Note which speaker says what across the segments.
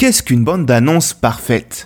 Speaker 1: Qu'est-ce qu'une bande d'annonce parfaite?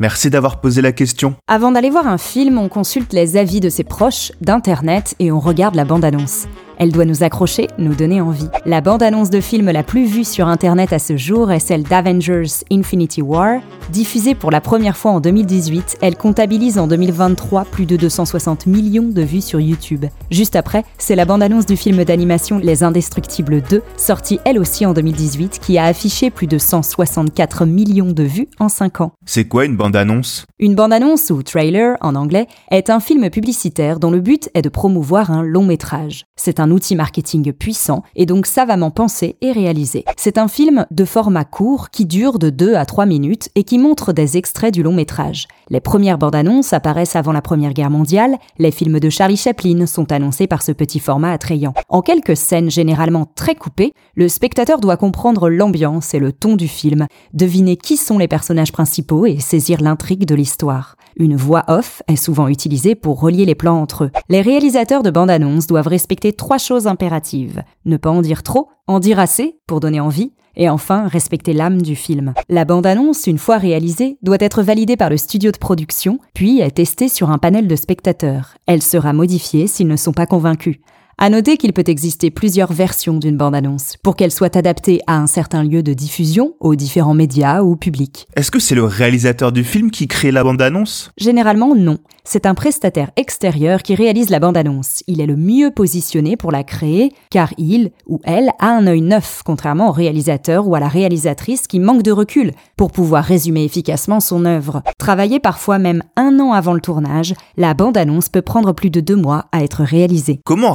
Speaker 1: Merci d'avoir posé la question.
Speaker 2: Avant d'aller voir un film, on consulte les avis de ses proches, d'Internet et on regarde la bande-annonce. Elle doit nous accrocher, nous donner envie. La bande-annonce de film la plus vue sur Internet à ce jour est celle d'Avengers Infinity War. Diffusée pour la première fois en 2018, elle comptabilise en 2023 plus de 260 millions de vues sur YouTube. Juste après, c'est la bande-annonce du film d'animation Les Indestructibles 2, sortie elle aussi en 2018, qui a affiché plus de 164 millions de vues en 5 ans.
Speaker 1: C'est quoi une bande-annonce?
Speaker 2: Une bande-annonce, ou trailer en anglais, est un film publicitaire dont le but est de promouvoir un long métrage. C'est un outil marketing puissant et donc savamment pensé et réalisé. C'est un film de format court qui dure de 2 à 3 minutes et qui montre des extraits du long métrage. Les premières bandes annonces apparaissent avant la Première Guerre mondiale, les films de Charlie Chaplin sont annoncés par ce petit format attrayant. En quelques scènes généralement très coupées, le spectateur doit comprendre l'ambiance et le ton du film, deviner qui sont les personnages principaux et saisir l'intrigue de l'histoire. Une voix off est souvent utilisée pour relier les plans entre eux. Les réalisateurs de bandes annonces doivent respecter trois choses impératives. Ne pas en dire trop, en dire assez pour donner envie, et enfin respecter l'âme du film. La bande-annonce, une fois réalisée, doit être validée par le studio de production, puis est testée sur un panel de spectateurs. Elle sera modifiée s'ils ne sont pas convaincus. À noter qu'il peut exister plusieurs versions d'une bande-annonce, pour qu'elle soit adaptée à un certain lieu de diffusion, aux différents médias ou publics.
Speaker 1: Est-ce que c'est le réalisateur du film qui crée la bande-annonce?
Speaker 2: Généralement non. C'est un prestataire extérieur qui réalise la bande-annonce. Il est le mieux positionné pour la créer, car il ou elle a un œil neuf, contrairement au réalisateur ou à la réalisatrice qui manque de recul pour pouvoir résumer efficacement son œuvre. Travailler parfois même un an avant le tournage, la bande-annonce peut prendre plus de deux mois à être réalisée.
Speaker 1: Comment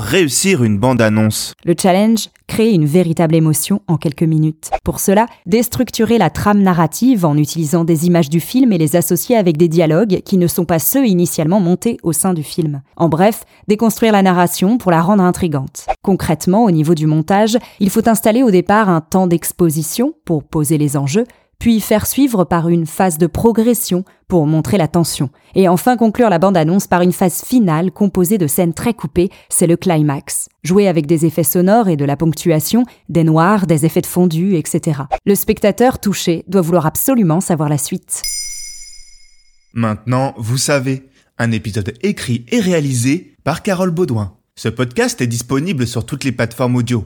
Speaker 2: Le challenge créer une véritable émotion en quelques minutes. Pour cela, déstructurer la trame narrative en utilisant des images du film et les associer avec des dialogues qui ne sont pas ceux initialement montés au sein du film. En bref, déconstruire la narration pour la rendre intrigante. Concrètement, au niveau du montage, il faut installer au départ un temps d'exposition pour poser les enjeux, puis faire suivre par une phase de progression pour montrer la tension, et enfin conclure la bande-annonce par une phase finale composée de scènes très coupées, c'est le climax. Jouer avec des effets sonores et de la ponctuation, des noirs, des effets de fondu, etc. Le spectateur touché doit vouloir absolument savoir la suite.
Speaker 1: Maintenant, vous savez, un épisode écrit et réalisé par Carole Baudouin. Ce podcast est disponible sur toutes les plateformes audio.